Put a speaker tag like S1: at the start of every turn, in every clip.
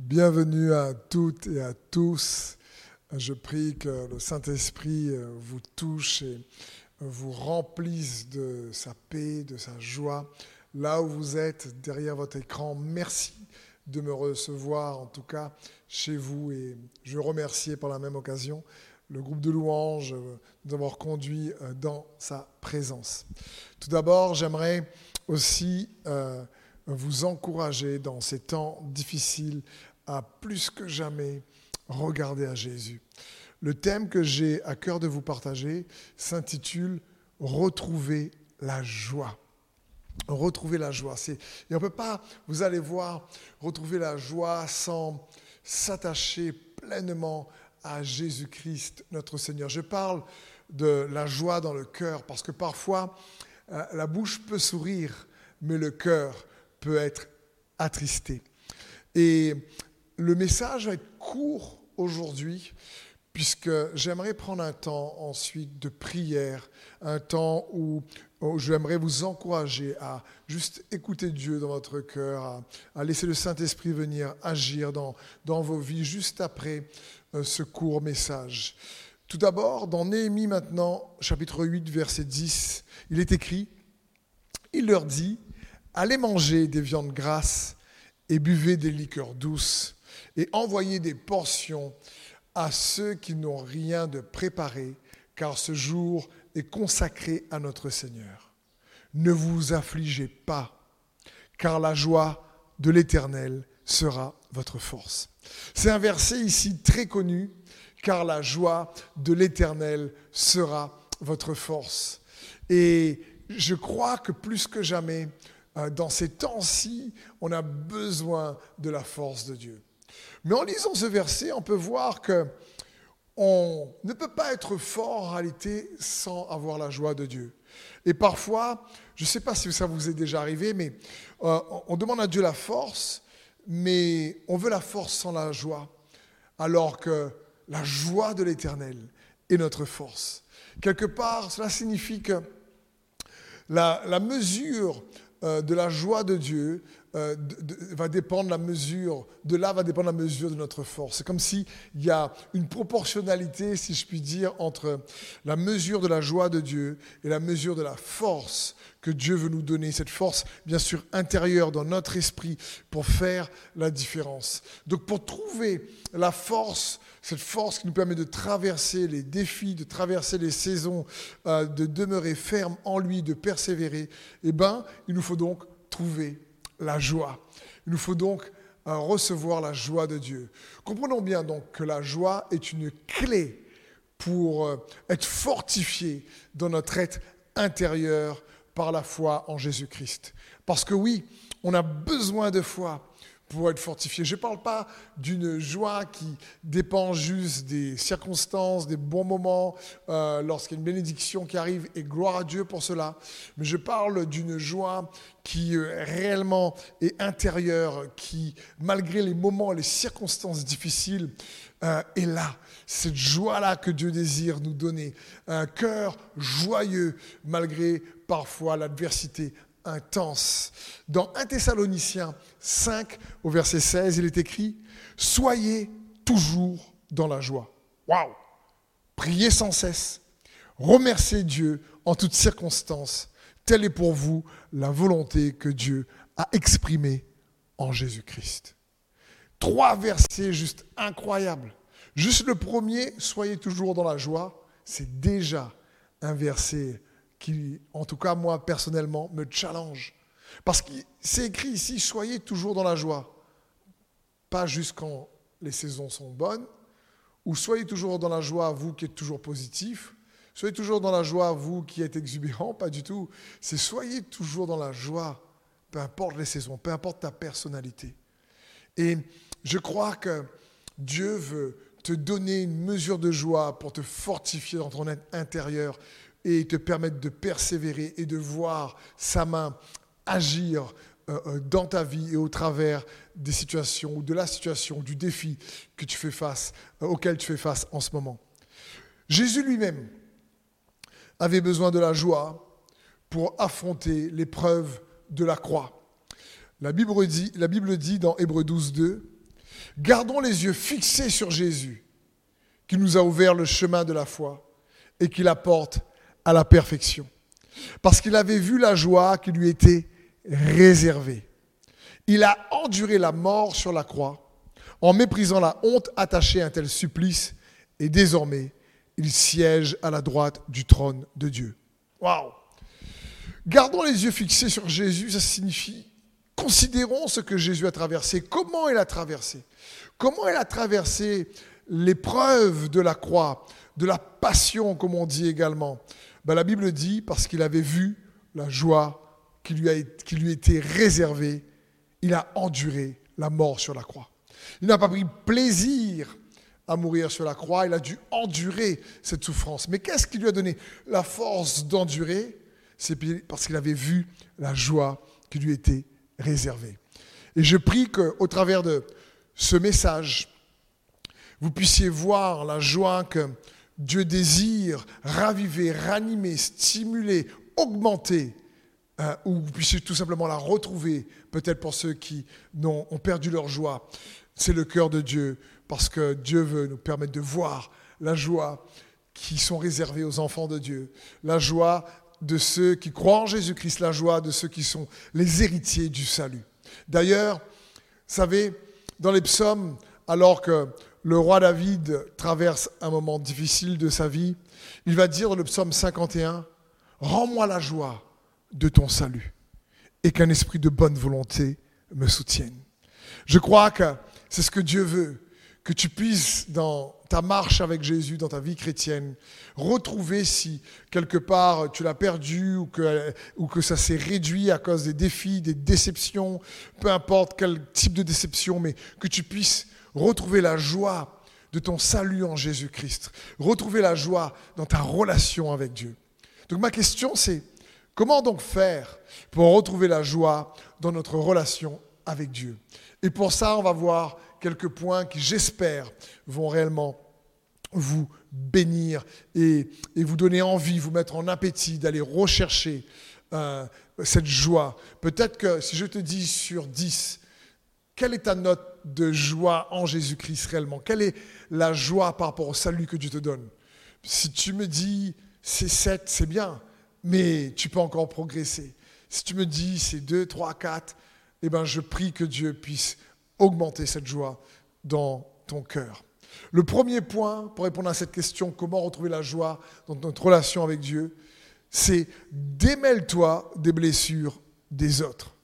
S1: Bienvenue à toutes et à tous. Je prie que le Saint-Esprit vous touche et vous remplisse de sa paix, de sa joie. Là où vous êtes, derrière votre écran, merci de me recevoir, en tout cas chez vous. Et je remercie par la même occasion le groupe de louanges d'avoir conduit dans sa présence. Tout d'abord, j'aimerais aussi euh, vous encourager dans ces temps difficiles à plus que jamais regarder à Jésus. Le thème que j'ai à cœur de vous partager s'intitule Retrouver la joie. Retrouver la joie. Et on ne peut pas, vous allez voir, retrouver la joie sans s'attacher pleinement à Jésus-Christ, notre Seigneur. Je parle de la joie dans le cœur parce que parfois, euh, la bouche peut sourire, mais le cœur peut être attristé. Et le message va être court aujourd'hui, puisque j'aimerais prendre un temps ensuite de prière, un temps où, j'aimerais vous encourager à juste écouter Dieu dans votre cœur, à, laisser le Saint-Esprit venir agir dans, dans vos vies juste après euh, ce court message. Tout d'abord, dans Néhémie maintenant, chapitre 8, verset 10, il est écrit, il leur dit, allez manger des viandes grasses et buvez des liqueurs douces et envoyez des portions à ceux qui n'ont rien de préparé, car ce jour est consacré à notre Seigneur. Ne vous affligez pas, car la joie de l'Éternel sera votre force. C'est un verset ici très connu, car la joie de l'Éternel sera votre force. Et je crois que plus que jamais, euh, dans ces temps-ci, on a besoin de la force de Dieu. Mais en lisant ce verset, on peut voir que on ne peut pas être fort en réalité sans avoir la joie de Dieu. Et parfois, je ne sais pas si ça vous est déjà arrivé, mais euh, on demande à Dieu la force, mais on veut la force sans la joie, alors que la joie de l'Éternel est notre force. Quelque part, cela signifie que la, mesure euh, de la joie de Dieu euh, va dépendre la mesure, de là va dépendre la mesure de notre force. C'est comme s'il y a une proportionnalité, si je puis dire, entre la mesure de la joie de Dieu et la mesure de la force que Dieu veut nous donner. Cette force, bien sûr, intérieure dans notre esprit pour faire la différence. Donc pour trouver la force, cette force qui nous permet de traverser les défis, de traverser les saisons, euh, de demeurer ferme en lui, de persévérer, eh ben, il nous faut donc trouver la joie. Il nous faut donc euh, recevoir la joie de Dieu. Comprenons bien donc que la joie est une clé pour euh, être fortifié dans notre être intérieur par la foi en Jésus-Christ. Parce que oui, on a besoin de foi pour être fortifié. Je ne parle pas d'une joie qui dépend juste des circonstances, des bons moments, euh, lorsqu'il y a une bénédiction qui arrive, et gloire à Dieu pour cela. Mais je parle d'une joie qui euh, réellement est intérieure, qui, malgré les moments, les circonstances difficiles, euh, est là. Cette joie-là que Dieu désire nous donner. Un cœur joyeux, malgré parfois l'adversité intense. Dans 1 Thessaloniciens 5, au verset 16, il est écrit Soyez toujours dans la joie. Waouh Priez sans cesse. Remerciez Dieu en toutes circonstances. Telle est pour vous la volonté que Dieu a exprimée en Jésus-Christ. Trois versets juste incroyables. Juste le premier, soyez toujours dans la joie, c'est déjà un verset qui, en tout cas moi personnellement, me challenge. Parce que c'est écrit ici, soyez toujours dans la joie. Pas juste quand les saisons sont bonnes, ou soyez toujours dans la joie, vous qui êtes toujours positif. Soyez toujours dans la joie, vous qui êtes exubérant, pas du tout. C'est soyez toujours dans la joie, peu importe les saisons, peu importe ta personnalité. Et je crois que Dieu veut te donner une mesure de joie pour te fortifier dans ton être intérieur, et te permettre de persévérer et de voir sa main agir euh, euh, dans ta vie et au travers des situations ou de la situation, du défi que tu fais face, euh, auquel tu fais face en ce moment. Jésus lui-même avait besoin de la joie pour affronter l'épreuve de la croix. La Bible dit, la Bible dit dans Hébreu 12, 2, Gardons les yeux fixés sur Jésus, qui nous a ouvert le chemin de la foi et qui l'apporte à la perfection. Parce qu'il avait vu la joie qui lui était réservée. Il a enduré la mort sur la croix en méprisant la honte attachée à un tel supplice et désormais il siège à la droite du trône de Dieu. Waouh Gardons les yeux fixés sur Jésus, ça signifie considérons ce que Jésus a traversé, comment il a traversé, comment il a traversé l'épreuve de la croix, de la passion, comme on dit également? Ben, la Bible dit, parce qu'il avait vu la joie qui lui, a, qui lui était réservée, il a enduré la mort sur la croix. Il n'a pas pris plaisir à mourir sur la croix, il a dû endurer cette souffrance. Mais qu'est-ce qui lui a donné la force d'endurer? C'est parce qu'il avait vu la joie qui lui était réservée. Et je prie qu'au travers de ce message, vous puissiez voir la joie que Dieu désire raviver, ranimer, stimuler, augmenter, euh, ou vous puissiez tout simplement la retrouver, peut-être pour ceux qui ont perdu leur joie. C'est le cœur de Dieu parce que Dieu veut nous permettre de voir la joie qui sont réservées aux enfants de Dieu, la joie de ceux qui croient en Jésus-Christ, la joie de ceux qui sont les héritiers du salut. D'ailleurs, vous savez, dans les psaumes, alors que le roi David traverse un moment difficile de sa vie, il va dire le psaume 51, Rends-moi la joie de ton salut et qu'un esprit de bonne volonté me soutienne. Je crois que c'est ce que Dieu veut que tu puisses, dans ta marche avec Jésus, dans ta vie chrétienne, retrouver si quelque part tu l'as perdu ou que, ou que ça s'est réduit à cause des défis, des déceptions, peu importe quel type de déception, mais que tu puisses retrouver la joie de ton salut en Jésus-Christ, retrouver la joie dans ta relation avec Dieu. Donc ma question c'est, comment donc faire pour retrouver la joie dans notre relation avec Dieu? Et pour ça, on va voir quelques points qui, j'espère, vont réellement vous bénir et, vous donner envie, vous mettre en appétit d'aller rechercher euh, cette joie. Peut-être que si je te dis sur 10, quelle est ta note de joie en Jésus-Christ réellement Quelle est la joie par rapport au salut que Dieu te donne? Si tu me dis c'est 7, c'est bien, mais tu peux encore progresser. Si tu me dis c'est 2, 3, 4, eh ben je prie que Dieu puisse augmenter cette joie dans ton cœur. Le premier point pour répondre à cette question, comment retrouver la joie dans notre relation avec Dieu, c'est démêle-toi des blessures des autres.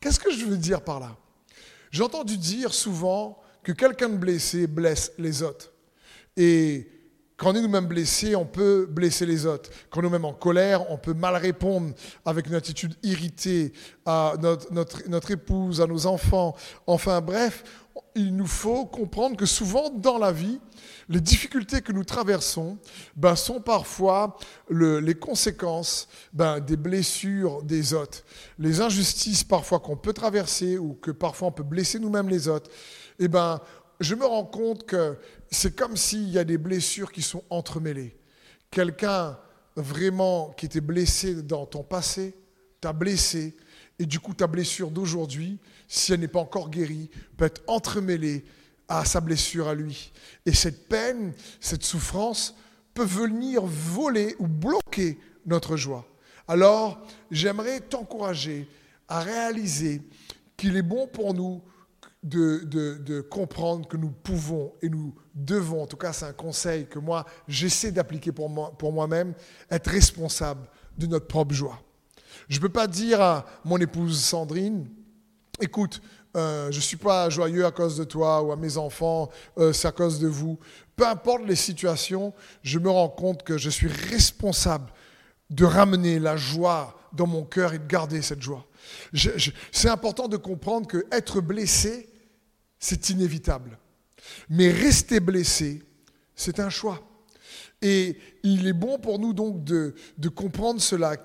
S1: Qu'est-ce que je veux dire par là? J'ai entendu dire souvent que quelqu'un de blessé blesse les autres. Et quand on est nous-mêmes blessés, on peut blesser les autres. Quand on est nous-mêmes en colère, on peut mal répondre avec une attitude irritée à notre, notre, notre, épouse, à nos enfants. Enfin bref, il nous faut comprendre que souvent dans la vie, les difficultés que nous traversons ben, sont parfois le, les conséquences ben, des blessures des autres. Les injustices parfois qu'on peut traverser ou que parfois on peut blesser nous-mêmes les autres. Eh ben, je me rends compte que c'est comme s'il y a des blessures qui sont entremêlées. Quelqu'un vraiment qui était blessé dans ton passé t'a blessé, et du coup ta blessure d'aujourd'hui, si elle n'est pas encore guérie, peut être entremêlée à sa blessure à lui. Et cette peine, cette souffrance peut venir voler ou bloquer notre joie. Alors, j'aimerais t'encourager à réaliser qu'il est bon pour nous de, comprendre que nous pouvons et nous devons, en tout cas c'est un conseil que moi j'essaie d'appliquer pour, moi, pour moi-même, être responsable de notre propre joie. Je ne peux pas dire à mon épouse Sandrine, écoute, euh, je ne suis pas joyeux à cause de toi ou à mes enfants, euh, c'est à cause de vous. Peu importe les situations, je me rends compte que je suis responsable de ramener la joie dans mon cœur et de garder cette joie. c'est important de comprendre que être blessé, c'est inévitable. Mais rester blessé, c'est un choix. Et il est bon pour nous donc de, de comprendre cela,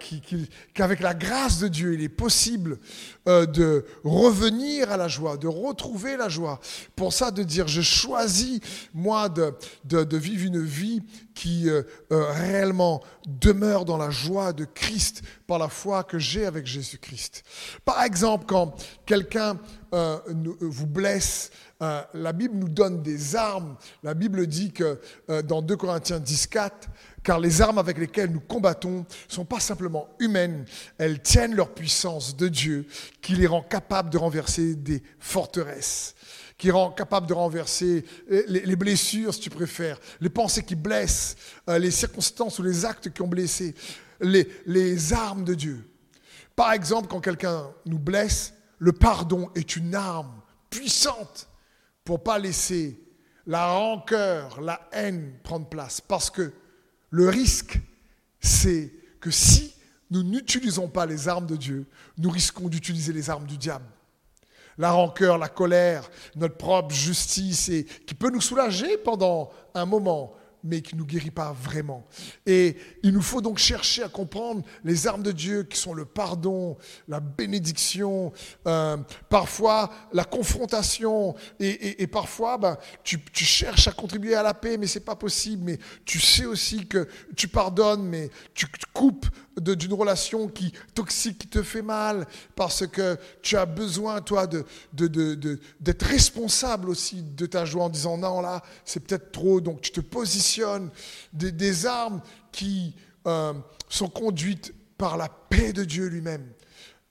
S1: qu'avec la grâce de Dieu, il est possible euh, de revenir à la joie, de retrouver la joie. Pour ça, de dire, je choisis, moi, de, de, vivre une vie qui euh, euh, réellement demeure dans la joie de Christ par la foi que j'ai avec Jésus-Christ. Par exemple, quand quelqu'un vous blesse, la Bible nous donne des armes. La Bible dit que dans 2 Corinthiens 10, 4, car les armes avec lesquelles nous combattons sont pas simplement humaines, elles tiennent leur puissance de Dieu qui les rend capables de renverser des forteresses qui rend capable de renverser les, blessures, si tu préfères, les pensées qui blessent, euh, les circonstances ou les actes qui ont blessé, les, les armes de Dieu. Par exemple, quand quelqu'un nous blesse, le pardon est une arme puissante pour pas laisser la rancœur, la haine prendre place. Parce que le risque, c'est que si nous n'utilisons pas les armes de Dieu, nous risquons d'utiliser les armes du diable. La rancœur, la colère, notre propre justice, qui peut nous soulager pendant un moment, mais qui ne nous guérit pas vraiment. Et il nous faut donc chercher à comprendre les armes de Dieu qui sont le pardon, la bénédiction, euh, parfois la confrontation, et, parfois ben, tu, cherches à contribuer à la paix, mais c'est pas possible, mais tu sais aussi que tu pardonnes, mais tu coupes d'une relation qui toxique qui te fait mal, parce que tu as besoin, toi, d'être responsable aussi de ta joie en disant non, là, c'est peut-être trop, donc tu te positionnes des, des armes qui euh, sont conduites par la paix de Dieu lui-même.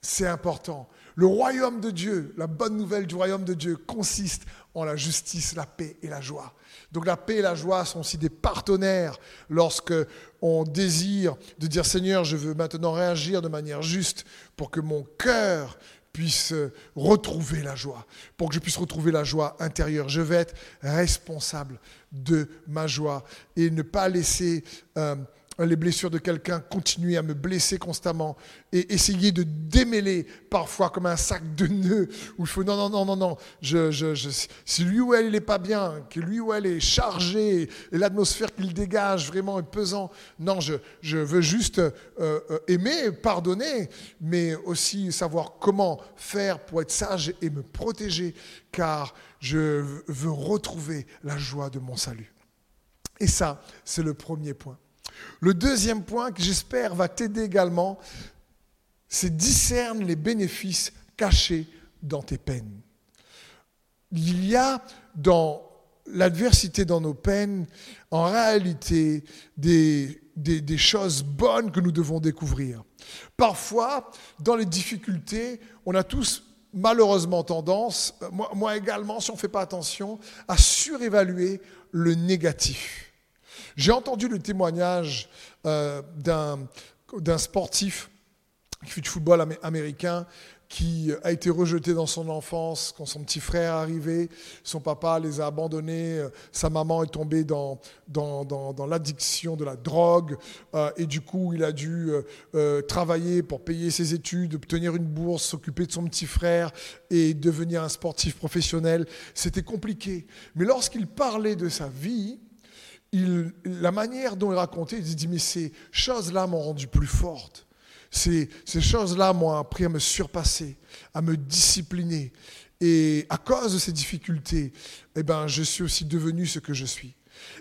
S1: C'est important. Le royaume de Dieu, la bonne nouvelle du royaume de Dieu consiste en la justice, la paix et la joie. Donc la paix et la joie sont aussi des partenaires lorsque on désire de dire Seigneur, je veux maintenant réagir de manière juste pour que mon cœur puisse retrouver la joie, pour que je puisse retrouver la joie intérieure. Je vais être responsable de ma joie et ne pas laisser euh, les blessures de quelqu'un, continuer à me blesser constamment et essayer de démêler parfois comme un sac de nœuds où il faut non, non, non, non, non, je, je, je, si lui ou elle n'est pas bien, que lui ou elle est chargé et l'atmosphère qu'il dégage vraiment est pesant, non, je, je veux juste euh, euh, aimer, pardonner, mais aussi savoir comment faire pour être sage et me protéger car je veux retrouver la joie de mon salut. Et ça, c'est le premier point. Le deuxième point que j'espère va t'aider également, c'est discerne les bénéfices cachés dans tes peines. Il y a dans l'adversité, dans nos peines, en réalité des, choses bonnes que nous devons découvrir. Parfois, dans les difficultés, on a tous malheureusement tendance, moi également, si on ne fait pas attention, à surévaluer le négatif. J'ai entendu le témoignage euh, d'un sportif qui fait du football américain qui a été rejeté dans son enfance quand son petit frère est arrivé, son papa les a abandonnés, euh, sa maman est tombée dans, dans, dans, l'addiction de la drogue, euh, et du coup il a dû travailler pour payer ses études, obtenir une bourse, s'occuper de son petit frère et devenir un sportif professionnel. C'était compliqué. Mais lorsqu'il parlait de sa vie, la manière dont il racontait, il dit, mais ces choses-là m'ont rendu plus forte. Ces, choses-là m'ont appris à me surpasser, à me discipliner. Et à cause de ces difficultés, eh ben, je suis aussi devenu ce que je suis.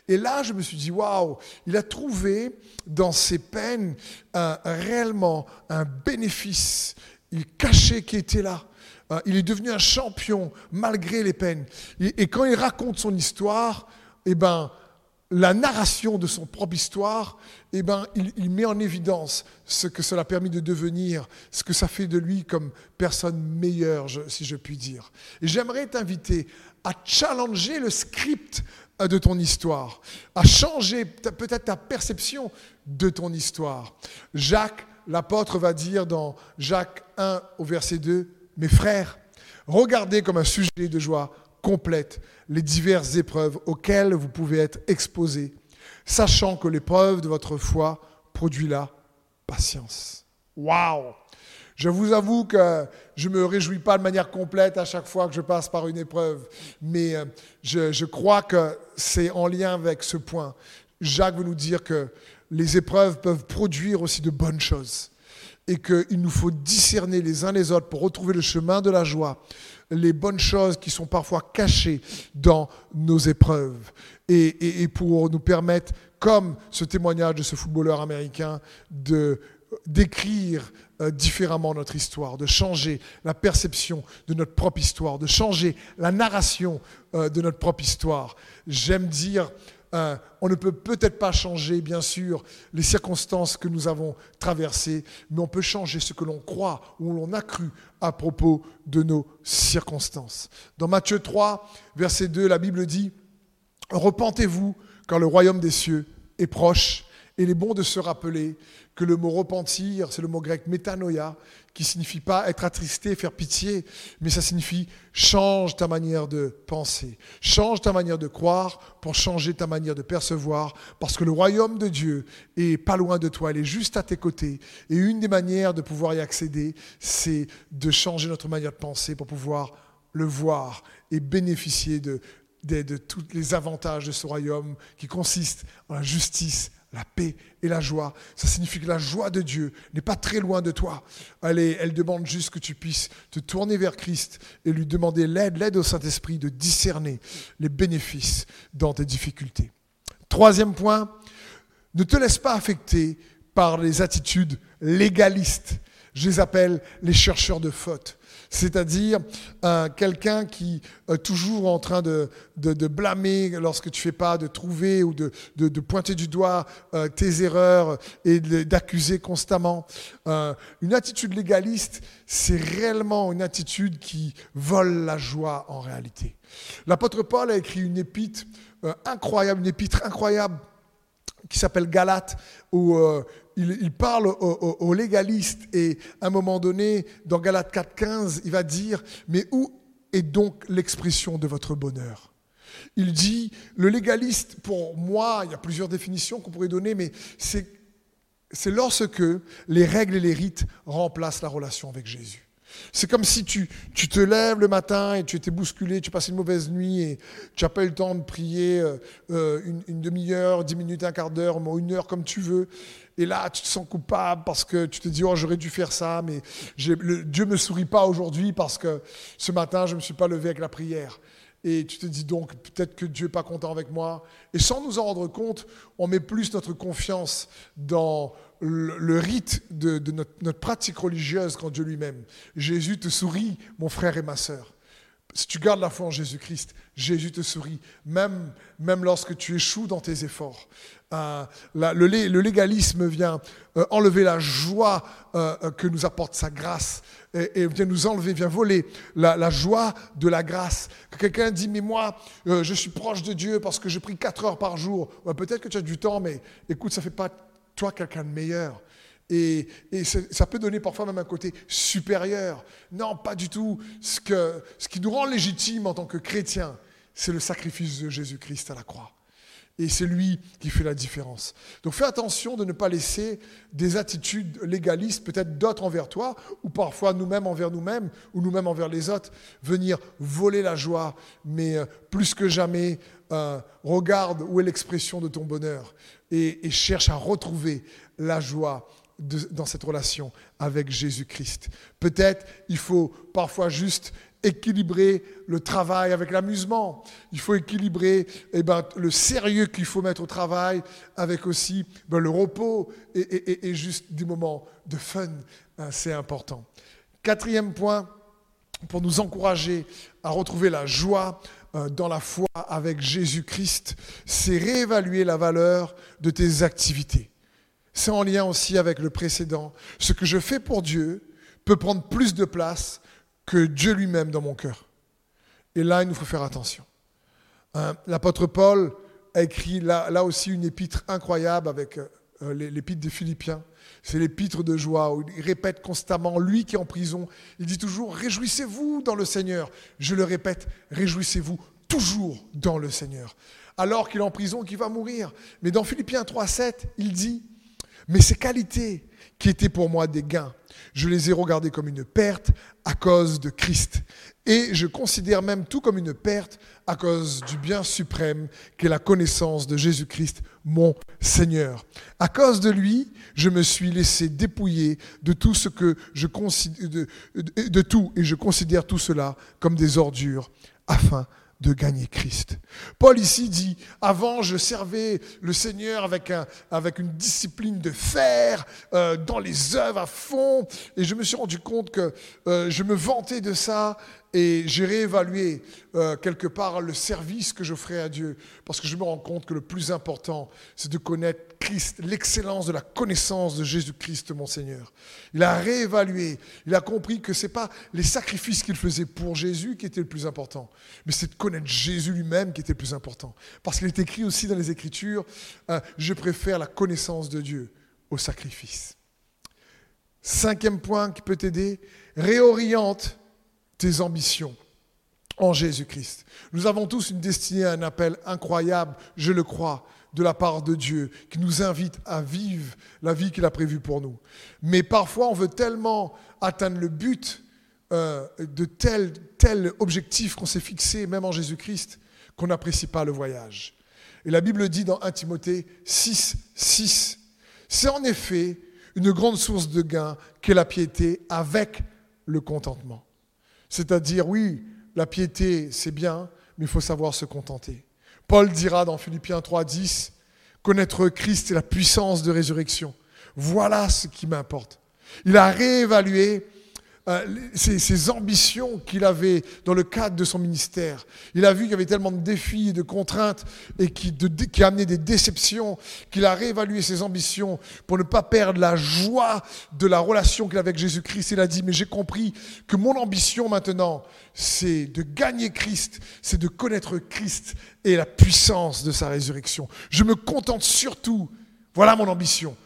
S1: Et là, je me suis dit, waouh, il a trouvé dans ses peines réellement un bénéfice il cachait qui était là. Euh, il est devenu un champion malgré les peines. Et, et quand il raconte son histoire, eh ben, la narration de son propre histoire, eh ben, il, met en évidence ce que cela a permis de devenir, ce que ça fait de lui comme personne meilleure, si je puis dire. Et j'aimerais t'inviter à challenger le script euh, de ton histoire, à changer peut-être ta perception de ton histoire. Jacques, l'apôtre, va dire dans Jacques 1 au verset 2, Mes frères, regardez comme un sujet de joie complète les diverses épreuves auxquelles vous pouvez être exposés, sachant que l'épreuve de votre foi produit la patience. Waouh Je vous avoue que je ne me réjouis pas de manière complète à chaque fois que je passe par une épreuve, mais euh, je, je crois que c'est en lien avec ce point. Jacques veut nous dire que les épreuves peuvent produire aussi de bonnes choses et qu'il nous faut discerner les uns les autres pour retrouver le chemin de la joie, les bonnes choses qui sont parfois cachées dans nos épreuves et, pour nous permettre, comme ce témoignage de ce footballeur américain, de d'écrire euh, différemment notre histoire, de changer la perception de notre propre histoire, de changer la narration euh, de notre propre histoire. J'aime dire on ne peut peut-être pas changer, bien sûr, les circonstances que nous avons traversées, mais on peut changer ce que l'on croit ou l'on a cru à propos de nos circonstances. Dans Matthieu 3, verset 2, la Bible dit, Repentez-vous car le royaume des cieux est proche. Il est bon de se rappeler que le mot repentir, c'est le mot grec métanoïa, qui signifie pas être attristé, faire pitié, mais ça signifie change ta manière de penser, change ta manière de croire pour changer ta manière de percevoir, parce que le royaume de Dieu est pas loin de toi, il est juste à tes côtés. Et une des manières de pouvoir y accéder, c'est de changer notre manière de penser pour pouvoir le voir et bénéficier de tous les avantages de ce royaume qui consiste en la justice, la paix et la joie. Ça signifie que la joie de Dieu n'est pas très loin de toi. Elle, elle demande juste que tu puisses te tourner vers Christ et lui demander l'aide, l'aide au Saint-Esprit de discerner les bénéfices dans tes difficultés. Troisième point, ne te laisse pas affecter par les attitudes légalistes. Je les appelle les chercheurs de fautes c'est-à-dire euh, quelqu'un qui est euh, toujours en train de, blâmer lorsque tu fais pas, de trouver ou de, pointer du doigt euh, tes erreurs et d'accuser constamment. une attitude légaliste, c'est réellement une attitude qui vole la joie en réalité. L'apôtre Paul a écrit une épître incroyable, une épître incroyable qui s'appelle Galate, où il, parle aux, légalistes et à un moment donné, dans Galates 4.15, il va dire, mais où est donc l'expression de votre bonheur? Il dit, le légaliste, pour moi, il y a plusieurs définitions qu'on pourrait donner, mais c'est lorsque les règles et les rites remplacent la relation avec Jésus. C'est comme si tu, te lèves le matin et tu étais bousculé, tu passes une mauvaise nuit et tu n'as pas eu le temps de prier euh, euh, une, une demi-heure, dix minutes, un quart d'heure, une heure comme tu veux. Et là, tu te sens coupable parce que tu te dis, oh, j'aurais dû faire ça, mais Dieu ne me sourit pas aujourd'hui parce que ce matin, je ne me suis pas levé avec la prière. Et tu te dis donc, peut-être que Dieu n'est pas content avec moi. Et sans nous en rendre compte, on met plus notre confiance dans le, rite de, notre, notre pratique religieuse qu'en Dieu lui-même. Jésus te sourit, mon frère et ma sœur. Si tu gardes la foi en Jésus-Christ, Jésus te sourit, même, lorsque tu échoues dans tes efforts. Euh, le, légalisme vient euh, enlever la joie euh, que nous apporte sa grâce et, vient nous enlever, vient voler la, joie de la grâce. Quelqu'un dit, mais moi, je suis proche de Dieu parce que je prie 4 heures par jour. Peut-être que tu as du temps, mais écoute, ça ne fait pas toi quelqu'un de meilleur. Et, ça peut donner parfois même un côté supérieur. Non, pas du tout. Ce, qui nous rend légitime en tant que chrétiens, c'est le sacrifice de Jésus-Christ à la croix. Et c'est lui qui fait la différence. Donc fais attention de ne pas laisser des attitudes légalistes, peut-être d'autres envers toi, ou parfois nous-mêmes envers nous-mêmes, ou nous-mêmes envers les autres, venir voler la joie. Mais euh, plus que jamais, euh, regarde où est l'expression de ton bonheur et cherche à retrouver la joie dans cette relation avec Jésus-Christ. Peut-être il faut parfois juste équilibrer le travail avec l'amusement. Il faut équilibrer eh ben, le sérieux qu'il faut mettre au travail avec aussi ben, le repos et, juste des moments de fun. C'est important. Quatrième point, pour nous encourager à retrouver la joie euh, dans la foi avec Jésus-Christ, c'est réévaluer la valeur de tes activités c'est en lien aussi avec le précédent. Ce que je fais pour Dieu peut prendre plus de place que Dieu lui-même dans mon cœur. Et là, il nous faut faire attention. Hein, l'apôtre Paul a écrit là, aussi une épître incroyable avec euh, l'épître des Philippiens. C'est l'épître de joie où il répète constamment, lui qui est en prison, il dit toujours, réjouissez-vous dans le Seigneur. Je le répète, réjouissez-vous toujours dans le Seigneur. Alors qu'il est en prison, qu'il va mourir. Mais dans Philippiens 3.7, il dit, Mais ces qualités qui étaient pour moi des gains, je les ai regardées comme une perte à cause de Christ. Et je considère même tout comme une perte à cause du bien suprême qu'est la connaissance de Jésus-Christ, mon Seigneur. À cause de lui, je me suis laissé dépouiller de tout ce que je considère, de, tout, et je considère tout cela comme des ordures afin gagner Christ. Paul ici dit, avant je servais le Seigneur avec une discipline de fer, euh, dans les œuvres à fond, et je me suis rendu compte que euh, je me vantais de ça, et j'ai réévalué euh, quelque part le service que j'offrais à Dieu, parce que je me rends compte que le plus important, c'est de connaître Christ, l'excellence de la connaissance de Jésus-Christ, mon Seigneur. Il a réévalué, il a compris que ce n'est pas les sacrifices qu'il faisait pour Jésus qui étaient le plus important, mais c'est de connaître Jésus lui-même qui était le plus important. Parce qu'il est écrit aussi dans les Écritures, euh, je préfère la connaissance de Dieu au sacrifice. Cinquième point qui peut t'aider, réoriente tes ambitions en Jésus-Christ. Nous avons tous une destinée, un appel incroyable, je le crois, de la part de Dieu, qui nous invite à vivre la vie qu'il a prévue pour nous. Mais parfois, on veut tellement atteindre le but euh, de tel, tel objectif qu'on s'est fixé, même en Jésus-Christ, qu'on n'apprécie pas le voyage. Et la Bible dit dans 1 Timothée 6, 6, c'est en effet une grande source de gain qu'est la piété avec le contentement. C'est-à-dire, oui, la piété, c'est bien, mais il faut savoir se contenter. Paul dira dans Philippiens 3, 10, connaître Christ et la puissance de résurrection. Voilà ce qui m'importe. Il a réévalué euh, ses, ambitions qu'il avait dans le cadre de son ministère. Il a vu qu'il y avait tellement de défis de contraintes et qui, de, des déceptions qu'il a réévalué ses ambitions pour ne pas perdre la joie de la relation qu'il avait avec Jésus-Christ. Il a dit, mais j'ai compris que mon ambition maintenant, c'est de gagner Christ, c'est de connaître Christ et la puissance de sa résurrection. Je me contente surtout, voilà mon ambition,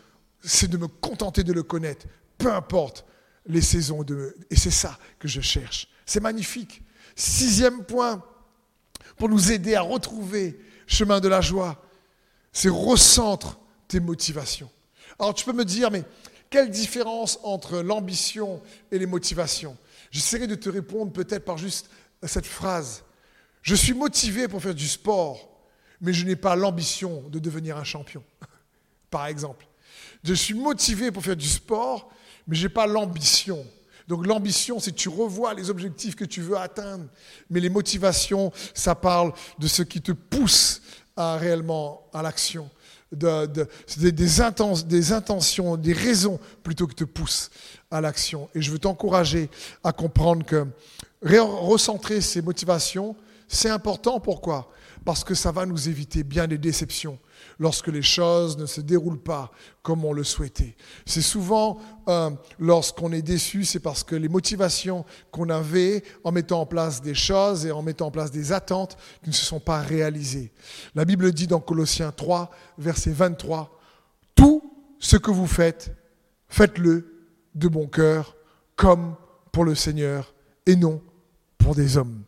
S1: c'est de me contenter de le connaître, peu importe les saisons de... Et c'est ça que je cherche. C'est magnifique. Sixième point, pour nous aider à retrouver chemin de la joie, c'est recentre tes motivations. Alors tu peux me dire, mais quelle différence entre l'ambition et les motivations? J'essaierai de te répondre peut-être par juste cette phrase. Je suis motivé pour faire du sport, mais je n'ai pas l'ambition de devenir un champion, par exemple. Je suis motivé pour faire du sport, mais je n'ai pas l'ambition. Donc l'ambition, c'est tu revois les objectifs que tu veux atteindre. Mais les motivations, ça parle de ce qui te pousse à, réellement à l'action. De, des, intentions, des raisons plutôt que te poussent à l'action. Et je veux t'encourager à comprendre que recentrer ces motivations, c'est important. Pourquoi? Parce que ça va nous éviter bien des déceptions lorsque les choses ne se déroulent pas comme on le souhaitait. C'est souvent euh, lorsqu'on est déçu, c'est parce que les motivations qu'on avait en mettant en place des choses et en mettant en place des attentes qui ne se sont pas réalisées. La Bible dit dans Colossiens 3, verset 23, Tout ce que vous faites, faites-le de bon cœur, comme pour le Seigneur, et non pour des hommes.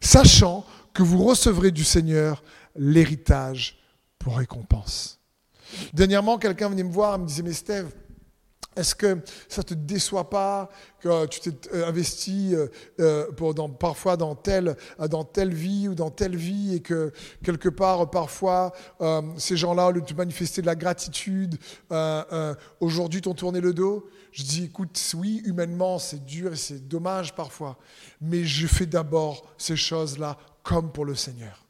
S1: Sachant que vous recevrez du Seigneur l'héritage pour récompense. Dernièrement, quelqu'un venait me voir et me disait, mais Steve, est-ce que ça ne te déçoit pas que tu t'es euh, investi euh, euh, dans, parfois dans telle, dans telle vie ou dans telle vie et que quelque part, parfois, ces gens-là, au lieu de manifester de la gratitude, aujourd'hui t'ont tourné le dos? Je dis, écoute, oui, humainement, c'est dur et c'est dommage parfois, mais je fais d'abord ces choses-là comme pour le Seigneur.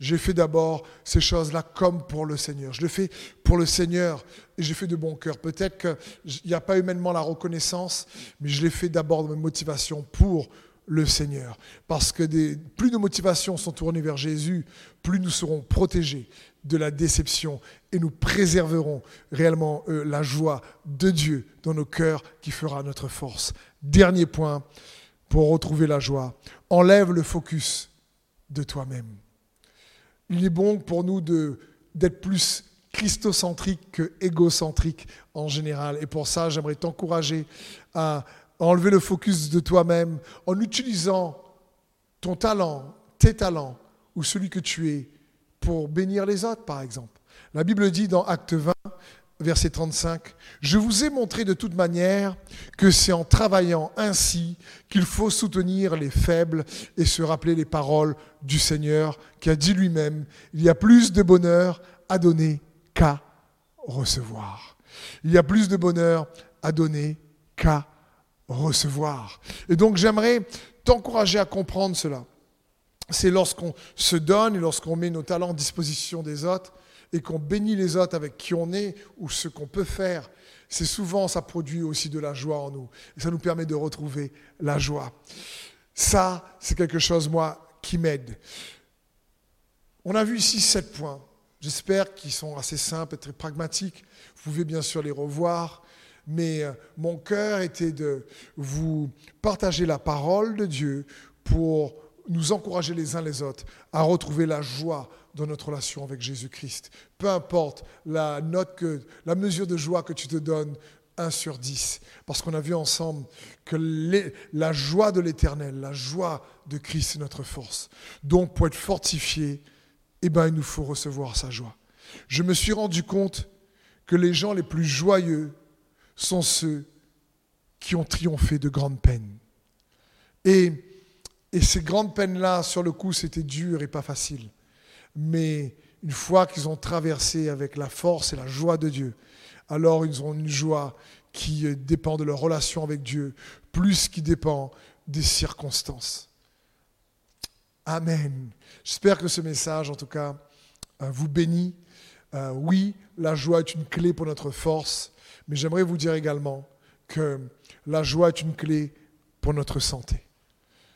S1: J'ai fait d'abord ces choses-là comme pour le Seigneur. Je le fais pour le Seigneur et j'ai fait de bon cœur. Peut-être qu'il n'y a pas humainement la reconnaissance, mais je l'ai fait d'abord de ma motivation pour le Seigneur. Parce que plus nos motivations sont tournées vers Jésus, plus nous serons protégés de la déception et nous préserverons réellement euh, la joie de Dieu dans nos cœurs qui fera notre force. Dernier point pour retrouver la joie. Enlève le focus de toi-même il est bon pour nous d'être plus christocentrique que égocentrique en général. Et pour ça, j'aimerais t'encourager à enlever le focus de toi-même en utilisant ton talent, tes talents ou celui que tu es pour bénir les autres, par exemple. La Bible dit dans Acte 20, verset 35, Je vous ai montré de toute manière que c'est en travaillant ainsi qu'il faut soutenir les faibles et se rappeler les paroles du Seigneur qui a dit lui-même, il y a plus de bonheur à donner qu'à recevoir. Il y a plus de bonheur à donner qu'à recevoir. Et donc j'aimerais t'encourager à comprendre cela. C'est lorsqu'on se donne et lorsqu'on met nos talents en disposition des autres et qu'on bénit les autres avec qui on est ou ce qu'on peut faire, c'est souvent, ça produit aussi de la joie en nous. Et ça nous permet de retrouver la joie. Ça, c'est quelque chose, moi, qui m'aide. On a vu ici sept points. J'espère qu'ils sont assez simples et très pragmatiques. Vous pouvez bien sûr les revoir. Mais euh, mon cœur était de vous partager la parole de Dieu pour nous encourager les uns les autres à retrouver la joie dans notre relation avec Jésus-Christ. Peu importe la note que, la mesure de joie que tu te donnes, 1 sur 10. Parce qu'on a vu ensemble que la joie de l'éternel, la joie de Christ est notre force. Donc, pour être fortifié, eh ben, il nous faut recevoir sa joie. Je me suis rendu compte que les gens les plus joyeux sont ceux qui ont triomphé de grandes peines. Et, et ces grandes peines-là, sur le coup, c'était dur et pas facile. Mais une fois qu'ils ont traversé avec la force et la joie de Dieu, alors ils ont une joie qui dépend de leur relation avec Dieu, plus qui dépend des circonstances. Amen. J'espère que ce message, en tout cas, euh, vous bénit. Euh, oui, la joie est une clé pour notre force, mais j'aimerais vous dire également que la joie est une clé pour notre santé.